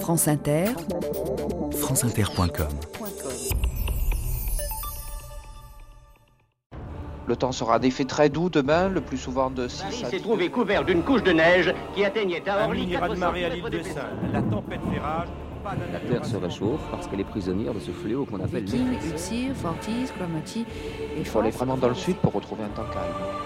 France Inter, franceinter.com Le temps sera d'effet très doux demain, le plus souvent de 6 Paris à s'est 10 trouvé couvert d'une couche de neige qui atteignait à Un Orly 400 raz-de-marée à l'île de. Salle. La tempête fait rage. Pas La Terre se réchauffe parce qu'elle est prisonnière de ce fléau qu'on appelle de et Il faut aller vraiment dans le sud pour retrouver un temps calme. «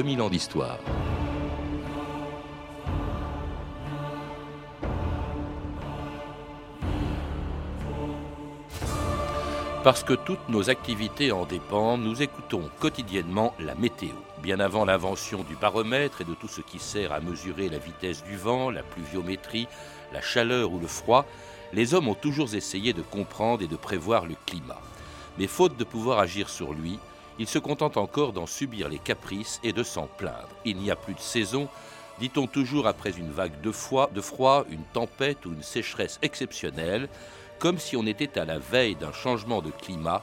2000 ans d'histoire. Parce que toutes nos activités en dépendent, nous écoutons quotidiennement la météo. Bien avant l'invention du baromètre et de tout ce qui sert à mesurer la vitesse du vent, la pluviométrie, la chaleur ou le froid, les hommes ont toujours essayé de comprendre et de prévoir le climat. Mais faute de pouvoir agir sur lui, ils se contentent encore d'en subir les caprices et de s'en plaindre. Il n'y a plus de saison, dit-on toujours après une vague de, de froid, une tempête ou une sécheresse exceptionnelle, comme si on était à la veille d'un changement de climat,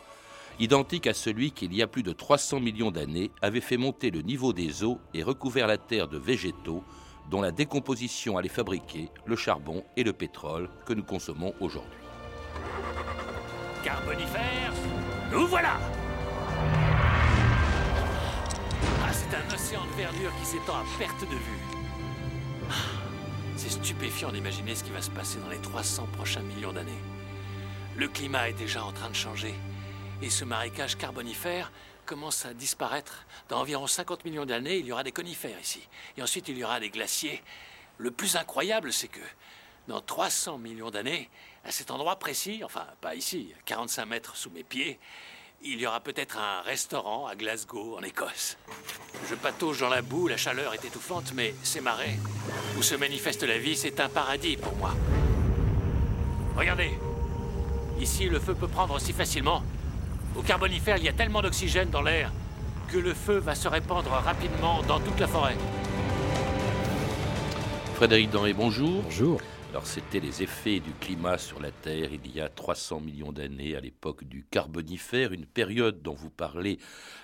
identique à celui qui, il y a plus de 300 millions d'années, avait fait monter le niveau des eaux et recouvert la Terre de végétaux, dont la décomposition allait fabriquer le charbon et le pétrole que nous consommons aujourd'hui. Carbonifère, nous voilà de verdure qui s'étend à perte de vue. Ah, C'est stupéfiant d'imaginer ce qui va se passer dans les 300 prochains millions d'années. Le climat est déjà en train de changer. Et ce marécage carbonifère commence à disparaître. Dans environ 50 millions d'années, il y aura des conifères ici. Et ensuite, il y aura des glaciers. Le plus incroyable, c'est que dans 300 millions d'années, à cet endroit précis, enfin pas ici, 45 mètres sous mes pieds, il y aura peut-être un restaurant à Glasgow, en Écosse. Je patauge dans la boue, la chaleur est étouffante, mais ces marais, où se manifeste la vie, c'est un paradis pour moi. Regardez, ici le feu peut prendre si facilement. Au carbonifère, il y a tellement d'oxygène dans l'air que le feu va se répandre rapidement dans toute la forêt. Frédéric Danré, bonjour. Bonjour. Alors c'était les effets du climat sur la Terre il y a 300 millions d'années, à l'époque du Carbonifère, une période dont vous parlez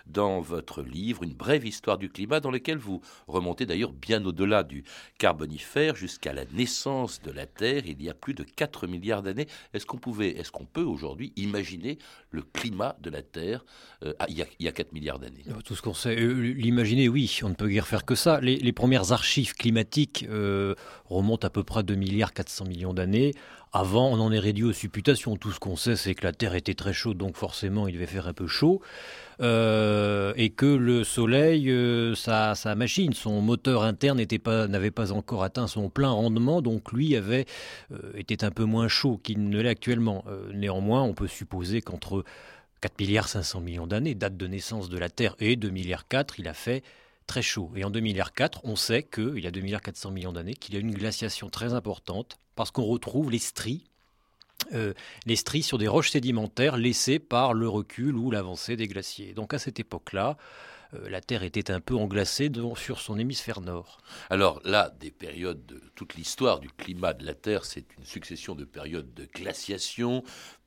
dans votre livre, une brève histoire du climat, dans laquelle vous remontez d'ailleurs bien au-delà du Carbonifère jusqu'à la naissance de la Terre il y a plus de 4 milliards d'années. Est-ce qu'on pouvait, est-ce qu'on peut aujourd'hui imaginer le climat de la Terre euh, il, y a, il y a 4 milliards d'années? Euh, Tout ce qu'on sait, euh, l'imaginer, oui, on ne peut guère faire que ça. Les, premières archives climatiques remontent à peu près à 2 milliards 400 millions d'années. Avant, on en est réduit aux supputations. Tout ce qu'on sait, c'est que la Terre était très chaude, donc forcément, il devait faire un peu chaud. Euh, et que le Soleil, euh, sa, machine, son moteur interne n'était pas, n'avait pas encore atteint son plein rendement, donc lui avait, euh, était un peu moins chaud qu'il ne l'est actuellement. Néanmoins, on peut supposer qu'entre 4 milliards 500 millions d'années, date de naissance de la Terre, et 2 milliards 4, il a fait très chaud. Et en 2 milliards 4, on sait qu'il y a 2 milliards 400 millions d'années, qu'il y a une glaciation très importante, parce qu'on retrouve les stries, euh, les stries sur des roches sédimentaires laissées par le recul ou l'avancée des glaciers. Donc à cette époque-là, la Terre était un peu englacée sur son hémisphère nord. Alors là, des périodes de toute l'histoire du climat de la Terre, c'est une succession de périodes de glaciation,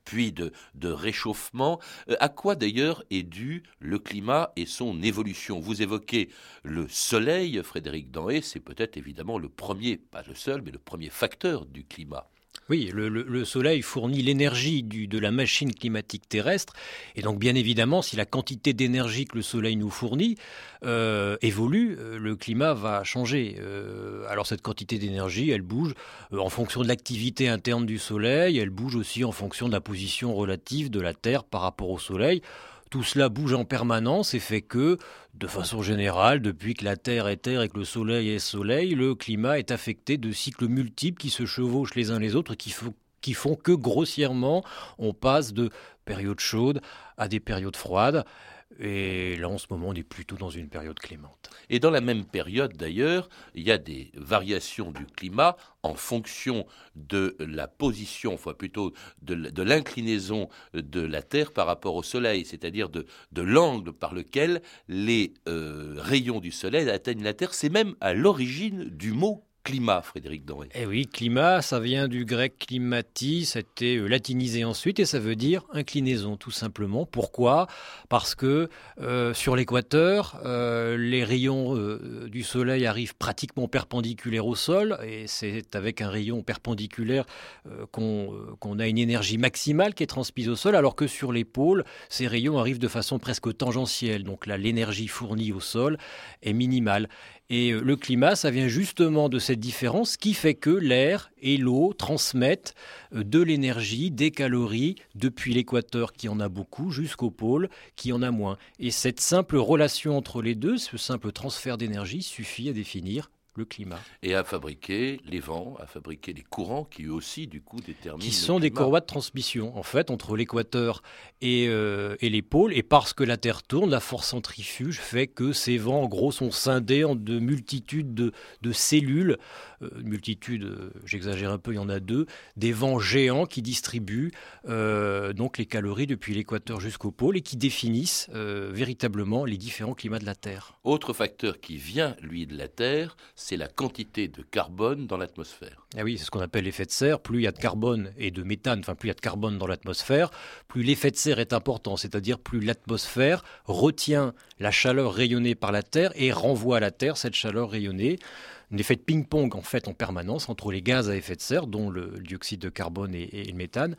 puis de, de réchauffement. Euh, à quoi d'ailleurs est dû le climat et son évolution? Vous évoquez le Soleil, Frédéric Danhé, c'est peut-être évidemment le premier, pas le seul, mais le premier facteur du climat. Oui, le, le- le Soleil fournit l'énergie de la machine climatique terrestre, et donc bien évidemment, si la quantité d'énergie que le Soleil nous fournit euh, évolue, euh, le climat va changer. Euh, alors cette quantité d'énergie, elle bouge en fonction de l'activité interne du Soleil, elle bouge aussi en fonction de la position relative de la Terre par rapport au Soleil. Tout cela bouge en permanence et fait que, de façon générale, depuis que la Terre est Terre et que le Soleil est Soleil, le climat est affecté de cycles multiples qui se chevauchent les uns les autres, qui, qui font que grossièrement, on passe de périodes chaudes à des périodes froides. Et là, en ce moment, on est plutôt dans une période clémente. Et dans la même période, d'ailleurs, il y a des variations du climat en fonction de la position, enfin plutôt de, l'inclinaison de la Terre par rapport au Soleil, c'est-à-dire de, l'angle par lequel les euh, rayons du Soleil atteignent la Terre. C'est même à l'origine du mot climat, Frédéric Doré. Eh oui, climat, ça vient du grec climati, c'était euh, latinisé ensuite et ça veut dire inclinaison, tout simplement. Pourquoi? Parce que euh, sur l'équateur, euh, les rayons du soleil arrivent pratiquement perpendiculaires au sol et c'est avec un rayon perpendiculaire qu'on a une énergie maximale qui est transmise au sol, alors que sur les pôles, ces rayons arrivent de façon presque tangentielle. Donc là, l'énergie fournie au sol est minimale. Et euh, le climat, ça vient justement de cette différence qui fait que l'air et l'eau transmettent euh, de l'énergie, des calories, depuis l'équateur qui en a beaucoup jusqu'au pôle qui en a moins. Et cette simple relation entre les deux, ce simple transfert d'énergie suffit à définir le climat. Et à fabriquer les vents, à fabriquer les courants qui eux aussi, du coup, déterminent. Qui sont des courroies de transmission, en fait, entre l'équateur et, euh, et, les pôles. Et parce que la Terre tourne, la force centrifuge fait que ces vents, en gros, sont scindés en de multitudes de, de cellules. Euh, multitude, euh, j'exagère un peu, il y en a deux. Des vents géants qui distribuent donc les calories depuis l'équateur jusqu'au pôle et qui définissent véritablement les différents climats de la Terre. Autre facteur qui vient, lui, de la Terre, c'est la quantité de carbone dans l'atmosphère. Ah oui, c'est ce qu'on appelle l'effet de serre. Plus il y a de carbone et de méthane, enfin plus il y a de carbone dans l'atmosphère, plus l'effet de serre est important, c'est-à-dire plus l'atmosphère retient la chaleur rayonnée par la Terre et renvoie à la Terre cette chaleur rayonnée un effet de ping-pong en fait en permanence entre les gaz à effet de serre, dont le dioxyde de carbone et le méthane,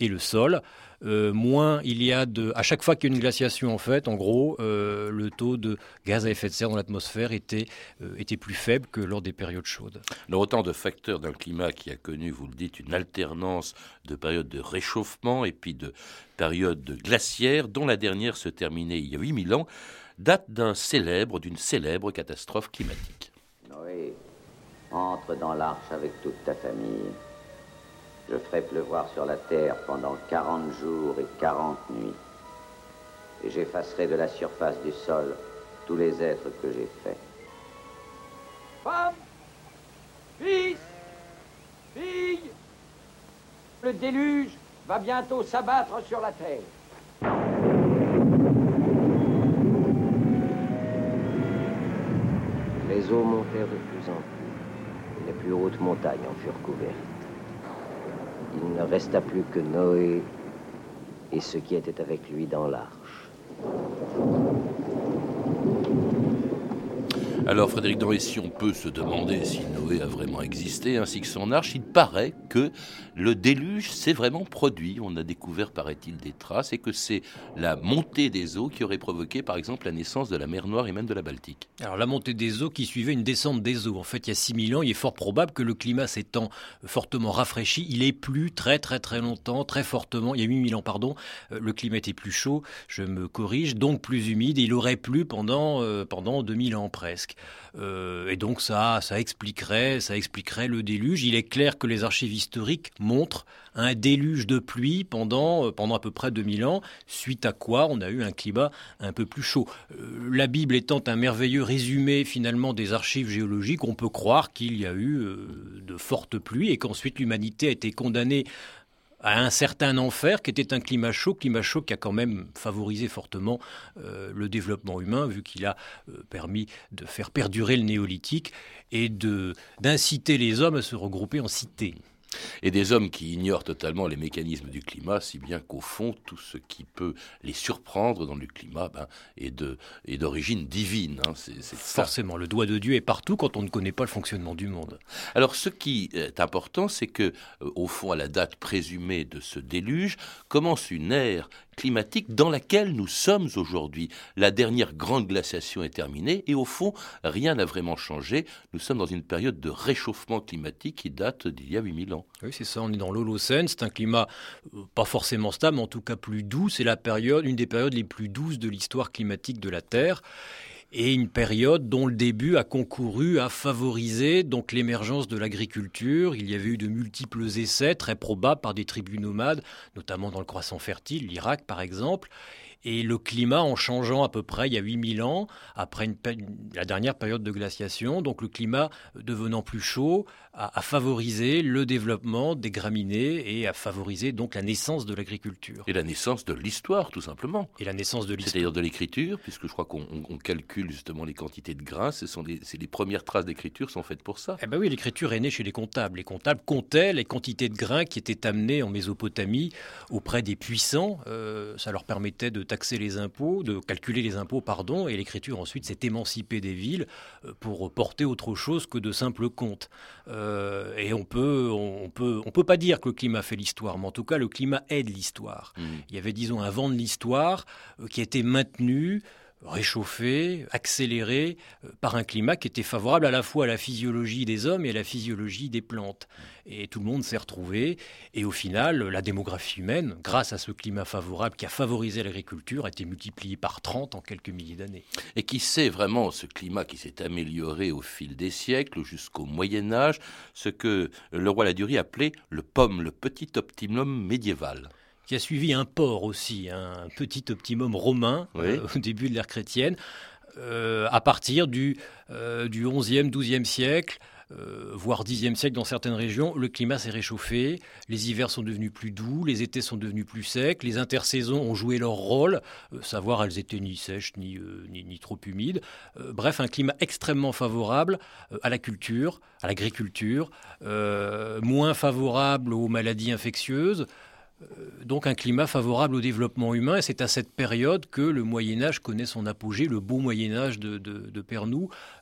et le sol. Euh, moins il y a de... À chaque fois qu'il y a une glaciation, en fait, en gros, euh, le taux de gaz à effet de serre dans l'atmosphère était, euh, était plus faible que lors des périodes chaudes. Autant de facteurs d'un climat qui a connu, vous le dites, une alternance de périodes de réchauffement et puis de périodes de glaciaires, dont la dernière se terminait il y a 8000 ans, date d'un célèbre, d'une célèbre catastrophe climatique. Entre dans l'arche avec toute ta famille. Je ferai pleuvoir sur la terre pendant quarante jours et quarante nuits. Et j'effacerai de la surface du sol tous les êtres que j'ai faits. Femme, fils, fille, le déluge va bientôt s'abattre sur la terre. Les eaux montèrent de plus en plus, les plus hautes montagnes en furent couvertes il ne resta plus que Noé et ceux qui étaient avec lui dans l'arche. Alors Frédéric Doré, si on peut se demander si Noé a vraiment existé, ainsi que son arche, il paraît que le déluge s'est vraiment produit. On a découvert, paraît-il, des traces et que c'est la montée des eaux qui aurait provoqué, par exemple, la naissance de la mer Noire et même de la Baltique. Alors la montée des eaux qui suivait une descente des eaux. En fait, il y a 6000 ans, il est fort probable que le climat s'étant fortement rafraîchi, il ait plu très très très longtemps, très fortement. Il y a 8000 ans, pardon, euh, le climat était plus chaud, je me corrige, donc plus humide. Il aurait plu pendant, euh, pendant 2000 ans presque. Euh, et donc ça, ça expliquerait, ça expliquerait le déluge. Il est clair que les archives historiques montrent un déluge de pluie pendant, euh, pendant à peu près 2000 ans, suite à quoi on a eu un climat un peu plus chaud. Euh, la Bible étant un merveilleux résumé finalement des archives géologiques, on peut croire qu'il y a eu de fortes pluies et qu'ensuite l'humanité a été condamnée à un certain enfer qui était un climat chaud, climat chaud qui a quand même favorisé fortement euh, le développement humain vu qu'il a euh, permis de faire perdurer le néolithique et d'inciter les hommes à se regrouper en cités et des hommes qui ignorent totalement les mécanismes du climat, si bien qu'au fond, tout ce qui peut les surprendre dans le climat ben, est d'origine divine. Hein. c'est, Forcément, le doigt de Dieu est partout quand on ne connaît pas le fonctionnement du monde. Alors, ce qui est important, c'est que, euh, au fond, à la date présumée de ce déluge, commence une ère climatique dans laquelle nous sommes aujourd'hui. La dernière grande glaciation est terminée et au fond, rien n'a vraiment changé. Nous sommes dans une période de réchauffement climatique qui date d'il y a 8000 ans. Oui, c'est ça, on est dans l'Holocène, c'est un climat euh, pas forcément stable, mais en tout cas plus doux. C'est la période, une des périodes les plus douces de l'histoire climatique de la Terre et une période dont le début a concouru à favoriser donc l'émergence de l'agriculture. Il y avait eu de multiples essais très probables par des tribus nomades, notamment dans le croissant fertile, l'Irak par exemple. Et le climat, en changeant à peu près il y a 8000 ans, après la dernière période de glaciation, donc le climat devenant plus chaud, a, favorisé le développement des graminées et a favorisé donc la naissance de l'agriculture. Et la naissance de l'histoire, tout simplement. Et la naissance de l'histoire. C'est-à-dire de l'écriture, puisque je crois qu'on calcule justement les quantités de grains. Ce sont les, les premières traces d'écriture sont faites pour ça. Eh ben oui, l'écriture est née chez les comptables. Les comptables comptaient les quantités de grains qui étaient amenés en Mésopotamie auprès des puissants. Euh, ça leur permettait de taxer les impôts, de calculer les impôts, pardon. Et l'écriture ensuite s'est émancipée des villes euh, pour porter autre chose que de simples comptes. Euh, et on peut, on peut, on peut pas dire que le climat fait l'histoire, mais en tout cas, le climat aide l'histoire. Mmh. Il y avait, disons, un vent de l'histoire euh, qui a été maintenu réchauffé, accéléré euh, par un climat qui était favorable à la fois à la physiologie des hommes et à la physiologie des plantes. Et tout le monde s'est retrouvé. Et au final, la démographie humaine, grâce à ce climat favorable qui a favorisé l'agriculture, a été multipliée par 30 en quelques milliers d'années. Et qui sait vraiment ce climat qui s'est amélioré au fil des siècles jusqu'au Moyen Âge, ce que le roi Ladurie appelait le pomme, le petit optimum médiéval qui a suivi un port aussi, un petit optimum romain euh, au début de l'ère chrétienne, euh, à partir du, euh, du 11e, 12e siècle. voire 10e siècle dans certaines régions, le climat s'est réchauffé, les hivers sont devenus plus doux, les étés sont devenus plus secs, les intersaisons ont joué leur rôle, savoir elles étaient ni sèches ni, ni, trop humides. bref, un climat extrêmement favorable à la culture, à l'agriculture, moins favorable aux maladies infectieuses, euh, donc un climat favorable au développement humain. Et c'est à cette période que le Moyen Âge connaît son apogée, le beau Moyen Âge de, de.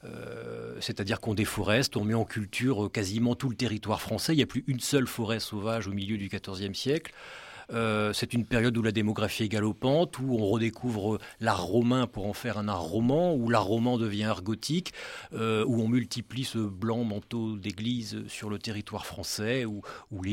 Euh, c'est-à-dire qu'on déforeste, on met en culture quasiment tout le territoire français. Il n'y a plus une seule forêt sauvage au milieu du XIVe siècle. Euh, c'est une période où la démographie est galopante, où on redécouvre l'art romain pour en faire un art roman, où l'art roman devient art gothique, euh, où on multiplie ce blanc manteau d'église sur le territoire français,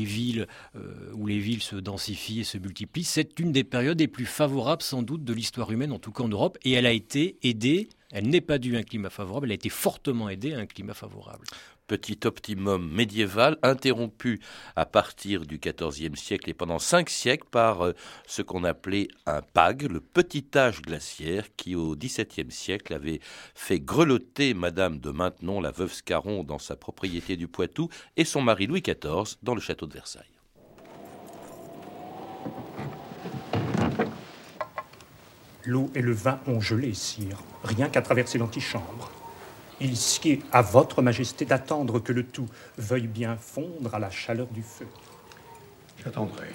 villes, euh, où les villes se densifient et se multiplient. C'est une des périodes les plus favorables sans doute de l'histoire humaine, en tout cas en Europe, et elle a été aidée elle n'est pas due à un climat favorable, elle a été fortement aidée à un climat favorable petit optimum médiéval interrompu à partir du XIVe siècle et pendant cinq siècles par euh, ce qu'on appelait un PAG, le petit âge glaciaire, qui au XVIIe siècle avait fait grelotter Madame de Maintenon, la veuve Scarron, dans sa propriété du Poitou, et son mari Louis XIV dans le château de Versailles. L'eau et le vin ont gelé, sire, rien qu'à traverser l'antichambre. Il sied à votre majesté d'attendre que le tout veuille bien fondre à la chaleur du feu. J'attendrai.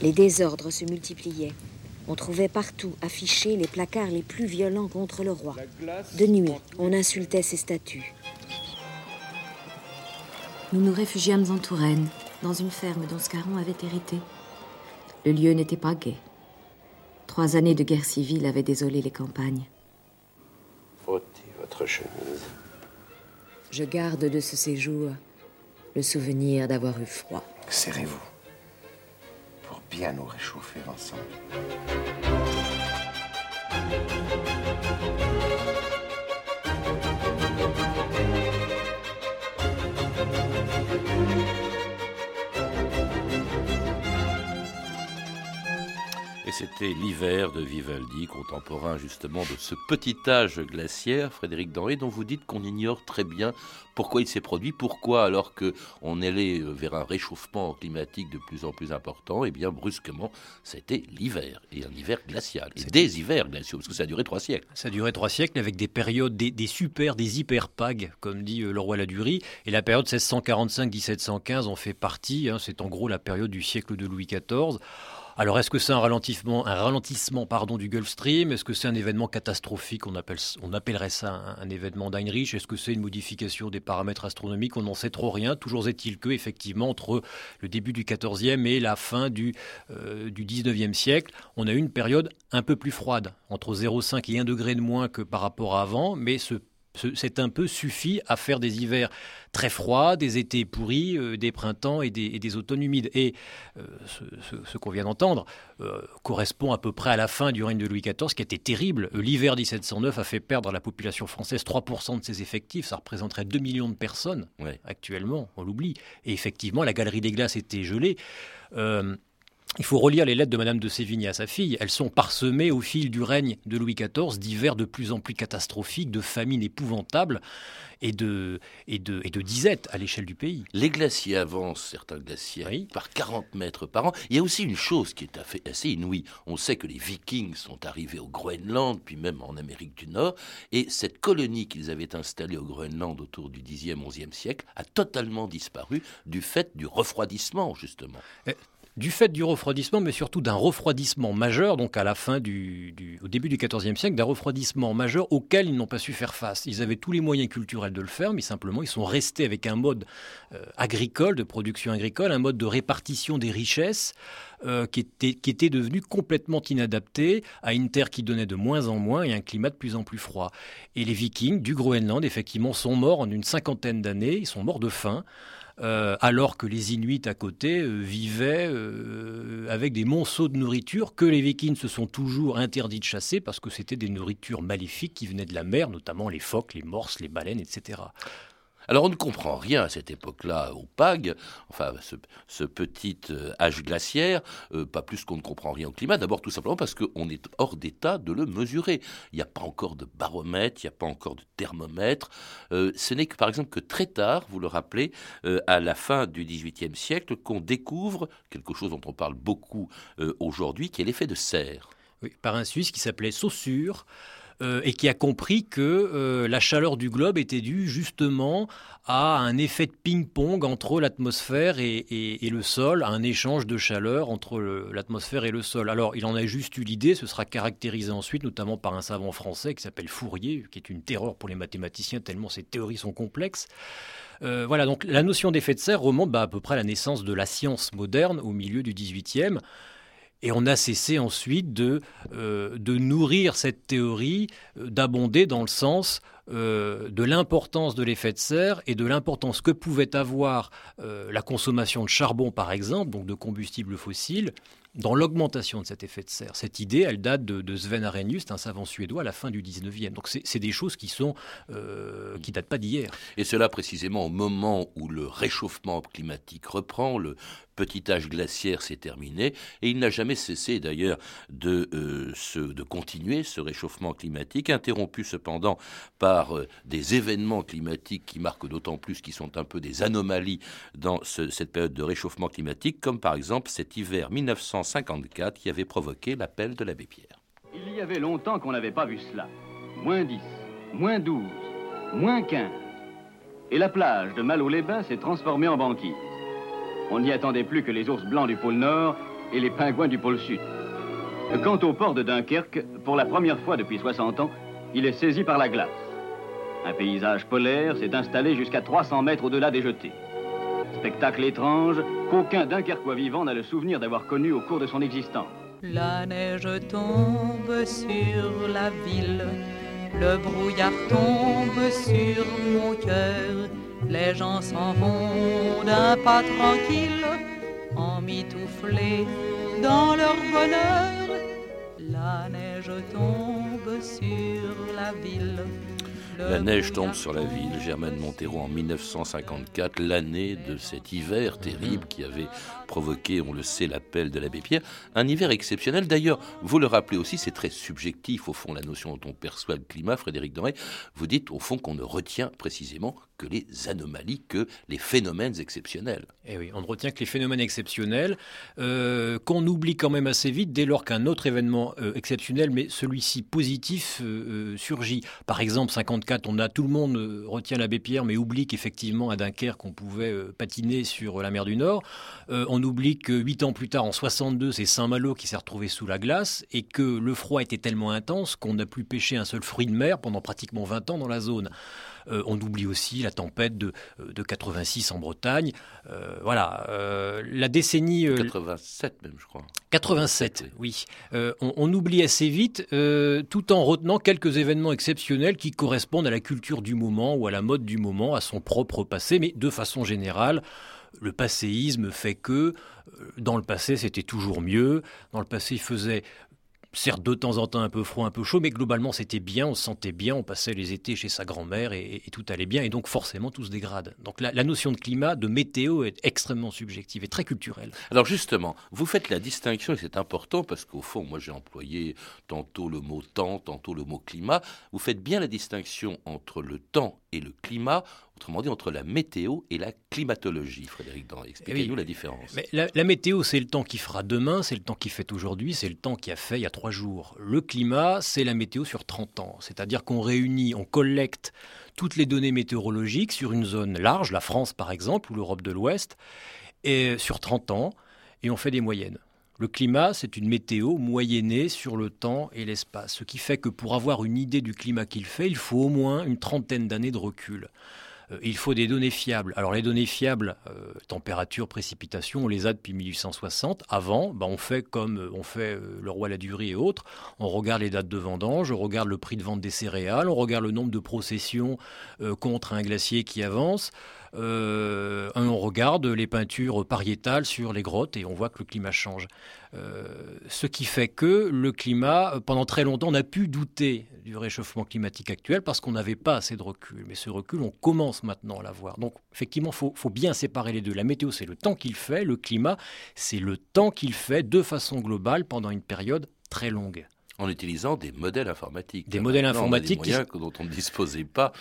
Les désordres se multipliaient. On trouvait partout affichés les placards les plus violents contre le roi. De nuit, on insultait ses statues. Nous nous réfugiâmes en Touraine, dans une ferme dont Scarron avait hérité. Le lieu n'était pas gai. Trois années de guerre civile avaient désolé les campagnes chemise. Je garde de ce séjour le souvenir d'avoir eu froid. Serrez-vous pour bien nous réchauffer ensemble. C'était l'hiver de Vivaldi, contemporain justement de ce petit âge glaciaire, Frédéric Denré, dont vous dites qu'on ignore très bien pourquoi il s'est produit, pourquoi alors qu'on allait vers un réchauffement climatique de plus en plus important, et eh bien brusquement, c'était l'hiver, et un hiver glacial, et des hivers glaciaux, parce que ça a duré trois siècles. Ça a duré trois siècles avec des périodes, des, super, des hyper pags, comme dit euh, le roi Ladurie, et la période 1645-1715 en fait partie, hein, c'est en gros la période du siècle de Louis XIV. Alors, est-ce que c'est un ralentissement, un ralentissement pardon, du Gulf Stream Est-ce que c'est un événement catastrophique? On, appelle, on appellerait ça un, événement d'Heinrich. Est-ce que c'est une modification des paramètres astronomiques? On n'en sait trop rien. Toujours est-il que, effectivement, entre le début du XIVe et la fin du, euh, du 19e siècle, on a eu une période un peu plus froide, entre 0,5 et 1 degré de moins que par rapport à avant, mais ce c'est un peu suffit à faire des hivers très froids, des étés pourris, euh, des printemps et des, automnes humides. Et euh, ce, qu'on vient d'entendre euh, correspond à peu près à la fin du règne de Louis XIV, qui était terrible. L'hiver 1709 a fait perdre à la population française 3% de ses effectifs. Ça représenterait 2 millions de personnes actuellement, on l'oublie. Et effectivement, la galerie des glaces était gelée. Il faut relire les lettres de Madame de Sévigné à sa fille. Elles sont parsemées au fil du règne de Louis XIV d'hivers de plus en plus catastrophiques, de famines épouvantables et de, et de, et de disette à l'échelle du pays. Les glaciers avancent, certains glaciers, par 40 mètres par an. Il y a aussi une chose qui est assez inouïe. On sait que les Vikings sont arrivés au Groenland, puis même en Amérique du Nord, et cette colonie qu'ils avaient installée au Groenland autour du 10e, 11e siècle a totalement disparu du fait du refroidissement, justement. Eh, du fait du refroidissement, mais surtout d'un refroidissement majeur, donc à la fin du, au début du XIVe siècle, d'un refroidissement majeur auquel ils n'ont pas su faire face. Ils avaient tous les moyens culturels de le faire, mais simplement ils sont restés avec un mode euh, agricole, de production agricole, un mode de répartition des richesses euh, qui, était, qui était devenu complètement inadapté à une terre qui donnait de moins en moins et un climat de plus en plus froid. Et les Vikings du Groenland, effectivement, sont morts en une cinquantaine d'années, ils sont morts de faim. Euh, alors que les Inuits à côté euh, vivaient euh, avec des monceaux de nourriture que les Vikings se sont toujours interdits de chasser parce que c'était des nourritures maléfiques qui venaient de la mer, notamment les phoques, les morses, les baleines, etc. Alors on ne comprend rien à cette époque-là au PAG, enfin ce, petit euh, âge glaciaire, euh, pas plus qu'on ne comprend rien au climat, d'abord tout simplement parce qu'on est hors d'état de le mesurer. Il n'y a pas encore de baromètre, il n'y a pas encore de thermomètre. Euh, ce n'est que par exemple que très tard, vous le rappelez, à la fin du XVIIIe siècle, qu'on découvre quelque chose dont on parle beaucoup aujourd'hui, qui est l'effet de serre. Oui, par un Suisse qui s'appelait Saussure. Euh, et qui a compris que euh, la chaleur du globe était due justement à un effet de ping-pong entre l'atmosphère et, le sol, à un échange de chaleur entre l'atmosphère et le sol. Alors, il en a juste eu l'idée, ce sera caractérisé ensuite, notamment par un savant français qui s'appelle Fourier, qui est une terreur pour les mathématiciens tellement ces théories sont complexes. Euh, voilà, donc la notion d'effet de serre remonte bah, à peu près à la naissance de la science moderne au milieu du XVIIIe. Et on a cessé ensuite de, euh, nourrir cette théorie, euh, d'abonder dans le sens euh, de l'importance de l'effet de serre et de l'importance que pouvait avoir la consommation de charbon, par exemple, donc de combustibles fossiles, dans l'augmentation de cet effet de serre. Cette idée, elle date de, Sven Arrhenius, un savant suédois à la fin du 19e. Donc c'est des choses qui sont euh, qui datent pas d'hier. Et cela précisément au moment où le réchauffement climatique reprend, le petit âge glaciaire s'est terminé, et il n'a jamais cessé d'ailleurs de, euh, de continuer ce réchauffement climatique, interrompu cependant par euh, des événements climatiques qui marquent d'autant plus, qui sont un peu des anomalies dans cette période de réchauffement climatique, comme par exemple cet hiver 1900 1954 qui avait provoqué l'appel de l'abbé Pierre. Il y avait longtemps qu'on n'avait pas vu cela. Moins 10, moins 12, moins 15. Et la plage de Malo-les-Bains s'est transformée en banquise. On n'y attendait plus que les ours blancs du pôle Nord et les pingouins du pôle Sud. Quant au port de Dunkerque, pour la première fois depuis 60 ans, il est saisi par la glace. Un paysage polaire s'est installé jusqu'à 300 mètres au-delà des jetées. Spectacle étrange qu'aucun Dunkerquois vivant n'a le souvenir d'avoir connu au cours de son existence. La neige tombe sur la ville, le brouillard tombe sur mon cœur, les gens s'en vont d'un pas tranquille, emmitouflés dans leur bonheur. La neige tombe sur la ville. La neige tombe sur la ville. Germaine Montero en 1954, l'année de cet hiver terrible qui avait provoqué, on le sait, l'appel de l'abbé Pierre. Un hiver exceptionnel. D'ailleurs, vous le rappelez aussi, c'est très subjectif au fond la notion dont on perçoit le climat. Frédéric Doré, vous dites au fond qu'on ne retient précisément que les anomalies, que les phénomènes exceptionnels. Eh oui, on ne retient que les phénomènes exceptionnels, euh, qu'on oublie quand même assez vite dès lors qu'un autre événement euh, exceptionnel, mais celui-ci positif, euh, surgit. Par exemple, 54, on a tout le monde retient l'abbé Pierre, mais oublie qu'effectivement à Dunkerque, on pouvait patiner sur la mer du Nord. on oublie que huit ans plus tard, en 62, c'est Saint-Malo qui s'est retrouvé sous la glace et que le froid était tellement intense qu'on n'a plus pêché un seul fruit de mer pendant pratiquement 20 ans dans la zone. Euh, on oublie aussi la tempête de, euh, de 86 en Bretagne. Euh, voilà, la décennie... 87 même, je crois. 87, oui. On, oublie assez vite, tout en retenant quelques événements exceptionnels qui correspondent à la culture du moment ou à la mode du moment, à son propre passé, mais de façon générale le passéisme fait que dans le passé c'était toujours mieux, dans le passé il faisait certes de temps en temps un peu froid, un peu chaud, mais globalement c'était bien, on se sentait bien, on passait les étés chez sa grand-mère et, tout allait bien, et donc forcément tout se dégrade. Donc la, notion de climat, de météo est extrêmement subjective et très culturelle. Alors justement, vous faites la distinction, et c'est important parce qu'au fond, moi j'ai employé tantôt le mot temps, tantôt le mot climat, vous faites bien la distinction entre le temps et le climat Autrement dit, entre la météo et la climatologie, Frédéric Dan. Expliquez-nous la différence. Mais la, météo, c'est le temps qui fera demain, c'est le temps qui fait aujourd'hui, c'est le temps qui a fait il y a trois jours. Le climat, c'est la météo sur 30 ans. C'est-à-dire qu'on réunit, on collecte toutes les données météorologiques sur une zone large, la France par exemple, ou l'Europe de l'Ouest, et sur 30 ans, et on fait des moyennes. Le climat, c'est une météo moyennée sur le temps et l'espace, ce qui fait que pour avoir une idée du climat qu'il fait, il faut au moins une trentaine d'années de recul. Euh, il faut des données fiables. Alors les données fiables, euh, température, précipitation, on les a depuis 1860. Avant, bah, on fait comme euh, on fait le roi Ladurie et autres. On regarde les dates de vendange, on regarde le prix de vente des céréales, on regarde le nombre de processions contre un glacier qui avance. Euh, on regarde les peintures pariétales sur les grottes et on voit que le climat change. Euh, ce qui fait que le climat, pendant très longtemps, on a pu douter du réchauffement climatique actuel parce qu'on n'avait pas assez de recul. Mais ce recul, on commence maintenant à l'avoir. Donc, effectivement, il faut, bien séparer les deux. La météo, c'est le temps qu'il fait. Le climat, c'est le temps qu'il fait de façon globale pendant une période très longue en utilisant des modèles informatiques. Des modèles informatiques. des moyens dont on ne disposait pas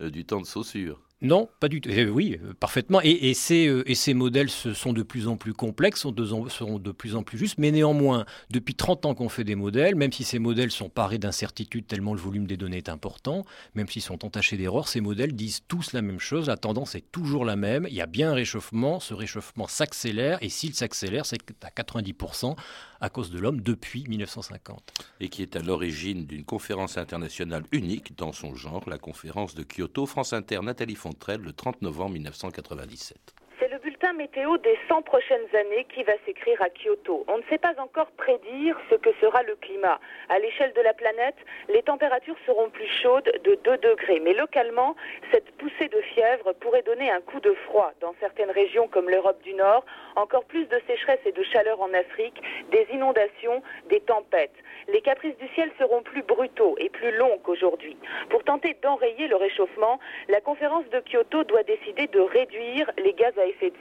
euh, du temps de saussure. Non, pas du tout. Eh oui, euh, parfaitement. Et, ces, euh, et, ces, modèles sont de plus en plus complexes, sont de, sont de plus en plus justes. Mais néanmoins, depuis 30 ans qu'on fait des modèles, même si ces modèles sont parés d'incertitudes tellement le volume des données est important, même s'ils sont entachés d'erreurs, ces modèles disent tous la même chose. La tendance est toujours la même. Il y a bien un réchauffement. Ce réchauffement s'accélère. Et s'il s'accélère, c'est à 90% à cause de l'homme depuis 1950. Et qui est à l'origine d'une conférence internationale unique dans son genre, la conférence de Kyoto. France Inter, Nathalie Fontrelle, le 30 novembre 1997 bulletin météo des 100 prochaines années qui va s'écrire à Kyoto. On ne sait pas encore prédire ce que sera le climat. À l'échelle de la planète, les températures seront plus chaudes de 2 degrés. Mais localement, cette poussée de fièvre pourrait donner un coup de froid dans certaines régions comme l'Europe du Nord, encore plus de sécheresse et de chaleur en Afrique, des inondations, des tempêtes. Les caprices du ciel seront plus brutaux et plus longs qu'aujourd'hui. Pour tenter d'enrayer le réchauffement, la conférence de Kyoto doit décider de réduire les gaz à effet de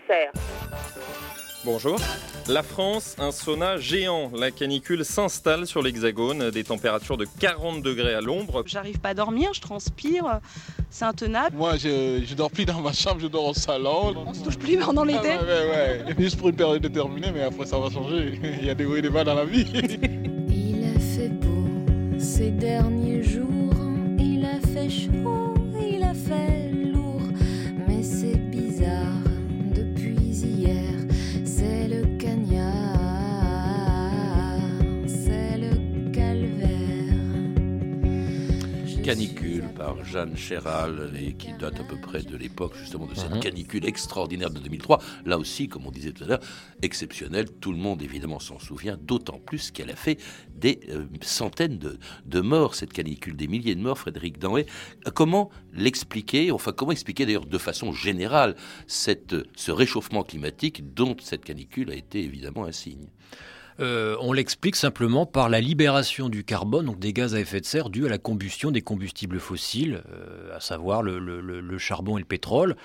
Bonjour. La France, un sauna géant. La canicule s'installe sur l'hexagone, des températures de 40 degrés à l'ombre. J'arrive pas à dormir, je transpire, c'est intenable. Moi, je, je dors plus dans ma chambre, je dors au salon. On se touche plus pendant l'été ah ouais, ouais, Juste pour une période déterminée, mais après ça va changer. Il y a des hauts et des bas dans la vie. Il a fait beau ces derniers jours, il a fait chaud, il a fait Canicule par Jeanne Chéral et qui date à peu près de l'époque justement de cette mhm. canicule extraordinaire de 2003. Là aussi, comme on disait tout à l'heure, exceptionnelle. Tout le monde évidemment s'en souvient, d'autant plus qu'elle a fait des euh, centaines de, morts, cette canicule, des milliers de morts, Frédéric Danway. Comment l'expliquer, enfin comment expliquer d'ailleurs de façon générale cette, ce réchauffement climatique dont cette canicule a été évidemment un signe euh, on l'explique simplement par la libération du carbone, donc des gaz à effet de serre dus à la combustion des combustibles fossiles, euh, à savoir le, charbon et le pétrole.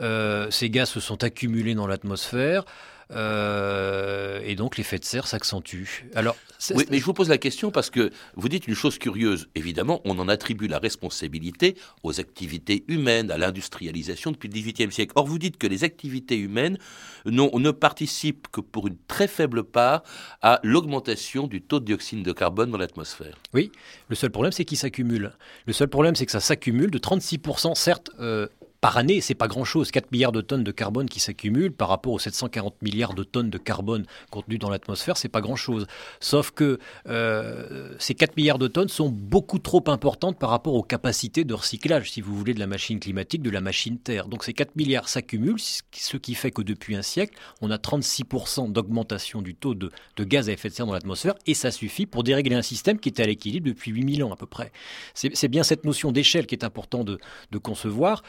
Euh, ces gaz se sont accumulés dans l'atmosphère. Euh, et donc l'effet de serre s'accentue. Alors, oui, mais je vous pose la question parce que vous dites une chose curieuse. Évidemment, on en attribue la responsabilité aux activités humaines, à l'industrialisation depuis le XVIIIe siècle. Or, vous dites que les activités humaines ne participent que pour une très faible part à l'augmentation du taux de dioxyde de carbone dans l'atmosphère. Oui, le seul problème, c'est qu'il s'accumule. Le seul problème, c'est que ça s'accumule de 36%, certes, euh, par année, c'est pas grand-chose. 4 milliards de tonnes de carbone qui s'accumulent par rapport aux 740 milliards de tonnes de carbone contenues dans l'atmosphère, c'est pas grand-chose. Sauf que euh, ces 4 milliards de tonnes sont beaucoup trop importantes par rapport aux capacités de recyclage, si vous voulez, de la machine climatique, de la machine Terre. Donc ces 4 milliards s'accumulent, ce qui fait que depuis un siècle, on a 36% d'augmentation du taux de, gaz à effet de serre dans l'atmosphère, et ça suffit pour dérégler un système qui était à l'équilibre depuis 8000 ans à peu près. C'est bien cette notion d'échelle qui est important de, concevoir.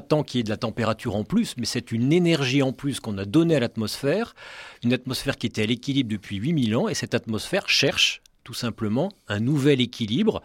Tant qu'il y ait de la température en plus, mais c'est une énergie en plus qu'on a donnée à l'atmosphère, une atmosphère qui était à l'équilibre depuis 8000 ans, et cette atmosphère cherche tout simplement un nouvel équilibre,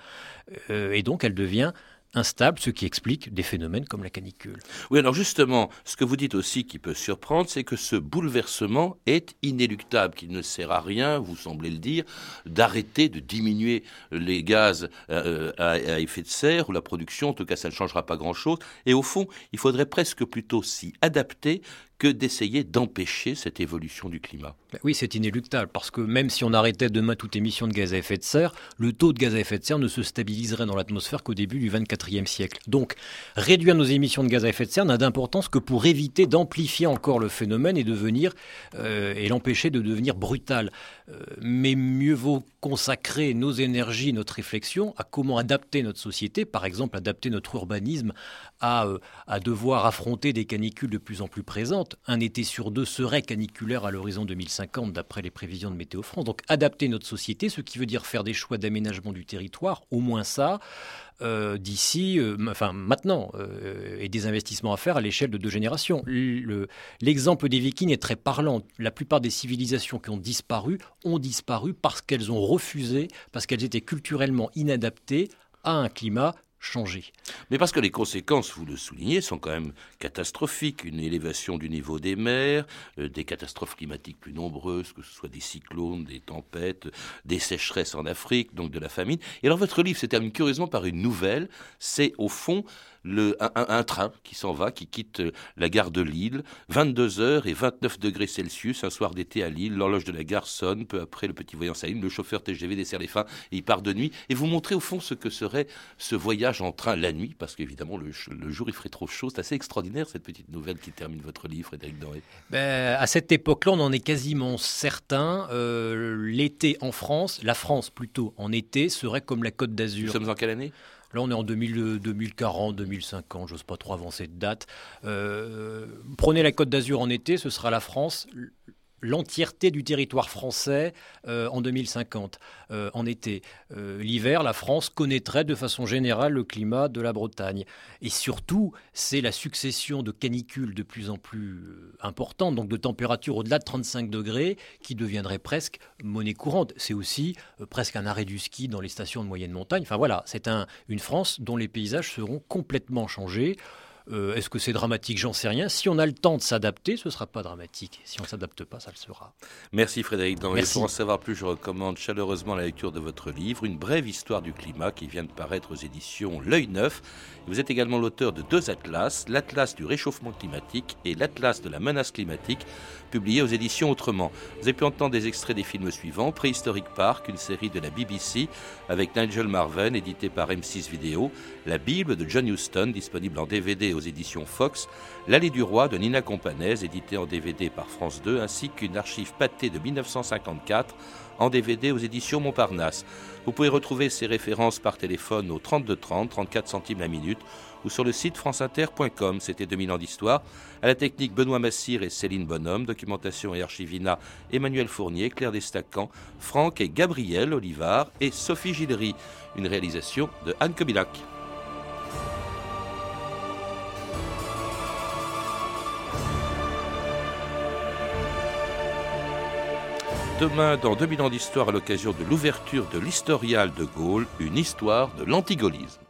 euh, et donc elle devient instable, ce qui explique des phénomènes comme la canicule. Oui, alors justement, ce que vous dites aussi qui peut surprendre, c'est que ce bouleversement est inéluctable, qu'il ne sert à rien, vous semblez le dire, d'arrêter de diminuer les gaz euh, à, à, effet de serre ou la production, en tout cas ça ne changera pas grand-chose, et au fond, il faudrait presque plutôt s'y adapter que d'essayer d'empêcher cette évolution du climat. Ben oui, c'est inéluctable, parce que même si on arrêtait demain toute émission de gaz à effet de serre, le taux de gaz à effet de serre ne se stabiliserait dans l'atmosphère qu'au début du 24e siècle. Donc, réduire nos émissions de gaz à effet de serre n'a d'importance que pour éviter d'amplifier encore le phénomène et euh, et l'empêcher de devenir brutal. Euh, mais mieux vaut consacrer nos énergies, notre réflexion à comment adapter notre société, par exemple adapter notre urbanisme à, euh, à devoir affronter des canicules de plus en plus présentes un été sur deux serait caniculaire à l'horizon 2050 d'après les prévisions de Météo France. Donc adapter notre société, ce qui veut dire faire des choix d'aménagement du territoire, au moins ça, euh, d'ici, euh, enfin maintenant, euh, et des investissements à faire à l'échelle de deux générations. L'exemple des Vikings est très parlant. La plupart des civilisations qui ont disparu ont disparu parce qu'elles ont refusé, parce qu'elles étaient culturellement inadaptées à un climat changer. Mais parce que les conséquences, vous le soulignez, sont quand même catastrophiques. Une élévation du niveau des mers, euh, des catastrophes climatiques plus nombreuses, que ce soit des cyclones, des tempêtes, des sécheresses en Afrique, donc de la famine. Et alors votre livre se termine curieusement par une nouvelle. C'est au fond le, un, train qui s'en va, qui quitte la gare de Lille, 22 heures et 29 degrés Celsius, un soir d'été à Lille. L'horloge de la gare sonne, peu après le petit voyant s'allume, le chauffeur TGV dessert les fins et il part de nuit. Et vous montrez au fond ce que serait ce voyage en train la nuit, parce qu'évidemment le, jour il ferait trop chaud. C'est assez extraordinaire cette petite nouvelle qui termine votre livre, Frédéric Doré. Ben, à cette époque-là, on en est quasiment certain. Euh, l'été en France, la France plutôt en été, serait comme la Côte d'Azur. Nous sommes en quelle année? Là, on est en 2000, 2040, 2050, j'ose pas trop avancer de date. Euh, prenez la Côte d'Azur en été, ce sera la France l'entièreté du territoire français euh, en 2050, euh, en été. Euh, l'hiver, la France connaîtrait de façon générale le climat de la Bretagne. Et surtout, c'est la succession de canicules de plus en plus importantes, donc de températures au-delà de 35 degrés, qui deviendrait presque monnaie courante. C'est aussi presque un arrêt du ski dans les stations de moyenne montagne. Enfin voilà, c'est un, une France dont les paysages seront complètement changés. Euh, est-ce que c'est dramatique? J'en sais rien. Si on a le temps de s'adapter, ce ne sera pas dramatique. Si on ne s'adapte pas, ça le sera. Merci Frédéric Pour en savoir plus, je recommande chaleureusement la lecture de votre livre, Une brève histoire du climat, qui vient de paraître aux éditions L'œil neuf. Vous êtes également l'auteur de deux atlas, l'Atlas du réchauffement climatique et l'Atlas de la menace climatique, publiés aux éditions Autrement. Vous avez pu entendre des extraits des films suivants Préhistorique Park, une série de la BBC avec Nigel Marven, édité par M6 Vidéo, La Bible de John Huston, disponible en DVD aux éditions Fox, L'Allée du Roi de Nina Companès, édité en DVD par France 2, ainsi qu'une archive pâtée de 1954 en DVD aux éditions Montparnasse. Vous pouvez retrouver ces références par téléphone au 32 30, 34 centimes la minute ou sur le site franceinter.com. C'était 2000 ans d'histoire. À la technique, Benoît Massir et Céline Bonhomme. Documentation et archivina, Emmanuel Fournier, Claire Destacan, Franck et Gabriel Olivard et Sophie Gillery. Une réalisation de Anne Kobilac. Demain, dans 2000 ans d'histoire, à l'occasion de l'ouverture de l'historial de Gaulle, une histoire de l'antigaullisme.